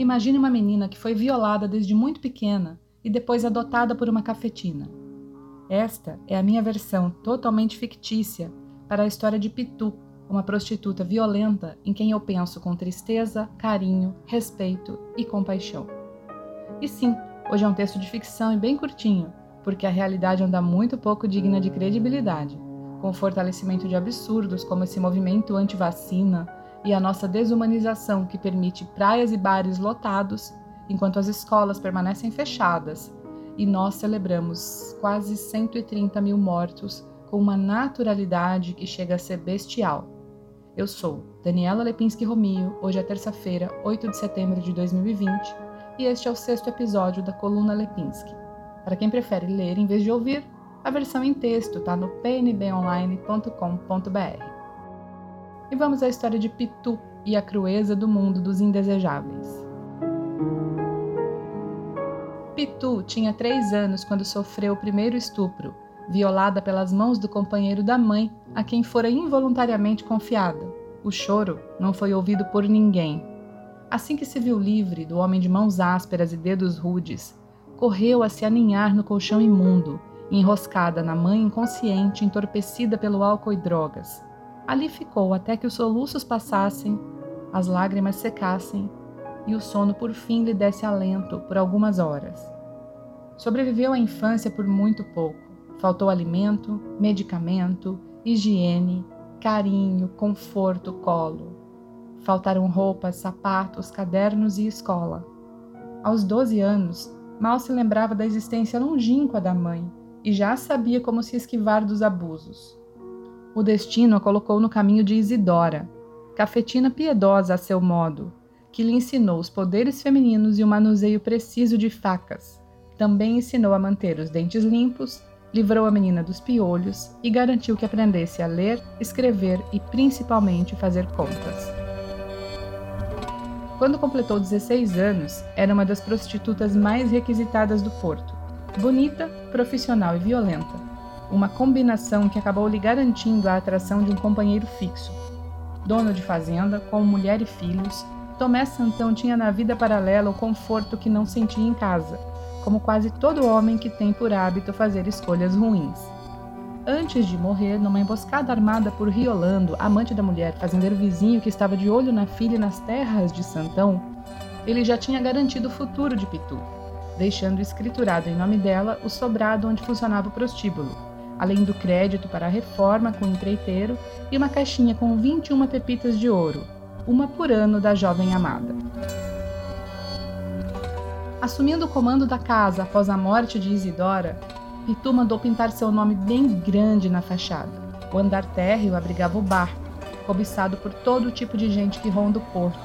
Imagine uma menina que foi violada desde muito pequena e depois adotada por uma cafetina. Esta é a minha versão totalmente fictícia para a história de Pitu, uma prostituta violenta em quem eu penso com tristeza, carinho, respeito e compaixão. E sim, hoje é um texto de ficção e bem curtinho, porque a realidade anda muito pouco digna de credibilidade, com fortalecimento de absurdos como esse movimento anti-vacina e a nossa desumanização que permite praias e bares lotados enquanto as escolas permanecem fechadas e nós celebramos quase 130 mil mortos com uma naturalidade que chega a ser bestial. Eu sou Daniela Lepinski Romio, hoje é terça-feira, 8 de setembro de 2020, e este é o sexto episódio da Coluna Lepinski. Para quem prefere ler em vez de ouvir, a versão em texto está no pnbonline.com.br. E vamos à história de Pitu e a crueza do mundo dos indesejáveis. Pitu tinha três anos quando sofreu o primeiro estupro, violada pelas mãos do companheiro da mãe, a quem fora involuntariamente confiada. O choro não foi ouvido por ninguém. Assim que se viu livre do homem de mãos ásperas e dedos rudes, correu a se aninhar no colchão imundo, enroscada na mãe inconsciente, entorpecida pelo álcool e drogas. Ali ficou até que os soluços passassem, as lágrimas secassem e o sono por fim lhe desse alento por algumas horas. Sobreviveu à infância por muito pouco. Faltou alimento, medicamento, higiene, carinho, conforto, colo. Faltaram roupas, sapatos, cadernos e escola. Aos 12 anos, mal se lembrava da existência longínqua da mãe e já sabia como se esquivar dos abusos. O destino a colocou no caminho de Isidora, cafetina piedosa a seu modo, que lhe ensinou os poderes femininos e o manuseio preciso de facas. Também ensinou a manter os dentes limpos livrou a menina dos piolhos e garantiu que aprendesse a ler, escrever e principalmente fazer contas. Quando completou 16 anos, era uma das prostitutas mais requisitadas do porto. Bonita, profissional e violenta. Uma combinação que acabou lhe garantindo a atração de um companheiro fixo. Dono de fazenda, com mulher e filhos, Tomé Santão tinha na vida paralela o conforto que não sentia em casa, como quase todo homem que tem por hábito fazer escolhas ruins. Antes de morrer, numa emboscada armada por Riolando, amante da mulher, fazendeiro vizinho que estava de olho na filha e nas terras de Santão, ele já tinha garantido o futuro de Pitu, deixando escriturado em nome dela o sobrado onde funcionava o prostíbulo, além do crédito para a reforma com empreiteiro e uma caixinha com 21 pepitas de ouro, uma por ano da jovem amada. Assumindo o comando da casa após a morte de Isidora, Pitu mandou pintar seu nome bem grande na fachada. O andar térreo abrigava o bar, cobiçado por todo tipo de gente que ronda o porto,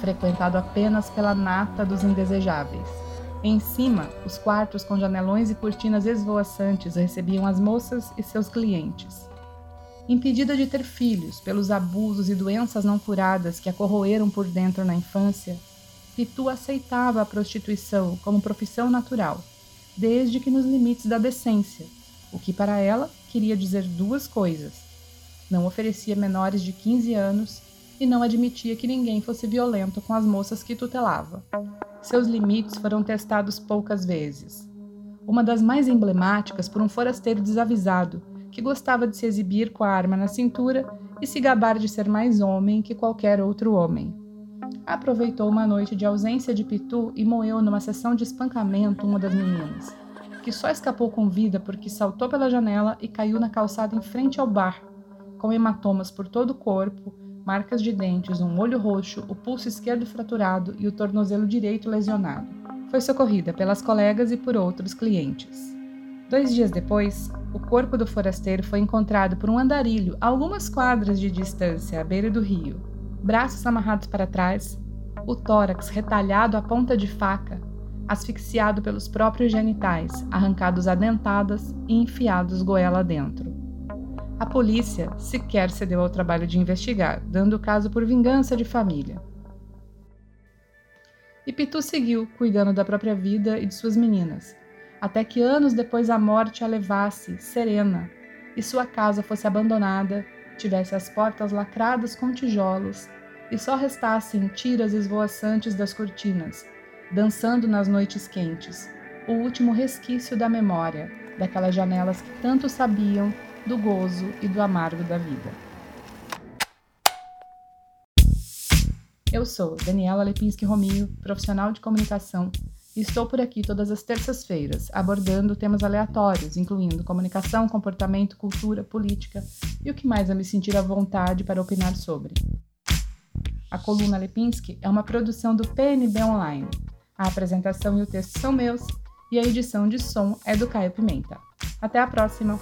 frequentado apenas pela nata dos indesejáveis. Em cima, os quartos com janelões e cortinas esvoaçantes recebiam as moças e seus clientes. Impedida de ter filhos pelos abusos e doenças não curadas que a corroeram por dentro na infância, Pitu aceitava a prostituição como profissão natural, desde que nos limites da decência, o que para ela queria dizer duas coisas. Não oferecia menores de 15 anos e não admitia que ninguém fosse violento com as moças que tutelava. Seus limites foram testados poucas vezes. Uma das mais emblemáticas por um forasteiro desavisado que gostava de se exibir com a arma na cintura e se gabar de ser mais homem que qualquer outro homem aproveitou uma noite de ausência de Pitu e moeu numa sessão de espancamento uma das meninas, que só escapou com vida porque saltou pela janela e caiu na calçada em frente ao bar, com hematomas por todo o corpo, marcas de dentes, um olho roxo, o pulso esquerdo fraturado e o tornozelo direito lesionado. Foi socorrida pelas colegas e por outros clientes. Dois dias depois, o corpo do forasteiro foi encontrado por um andarilho a algumas quadras de distância à beira do rio braços amarrados para trás, o tórax retalhado à ponta de faca, asfixiado pelos próprios genitais, arrancados a dentadas e enfiados goela dentro. A polícia sequer cedeu ao trabalho de investigar, dando o caso por vingança de família. E Pitu seguiu, cuidando da própria vida e de suas meninas, até que anos depois a morte a levasse, serena, e sua casa fosse abandonada tivesse as portas lacradas com tijolos e só restassem tiras esvoaçantes das cortinas, dançando nas noites quentes, o último resquício da memória, daquelas janelas que tanto sabiam do gozo e do amargo da vida. Eu sou Daniela Lepinski Romio, profissional de comunicação, e estou por aqui todas as terças-feiras, abordando temas aleatórios, incluindo comunicação, comportamento, cultura, política e o que mais eu me sentir à vontade para opinar sobre. A coluna Lepinski é uma produção do PNB Online. A apresentação e o texto são meus e a edição de som é do Caio Pimenta. Até a próxima!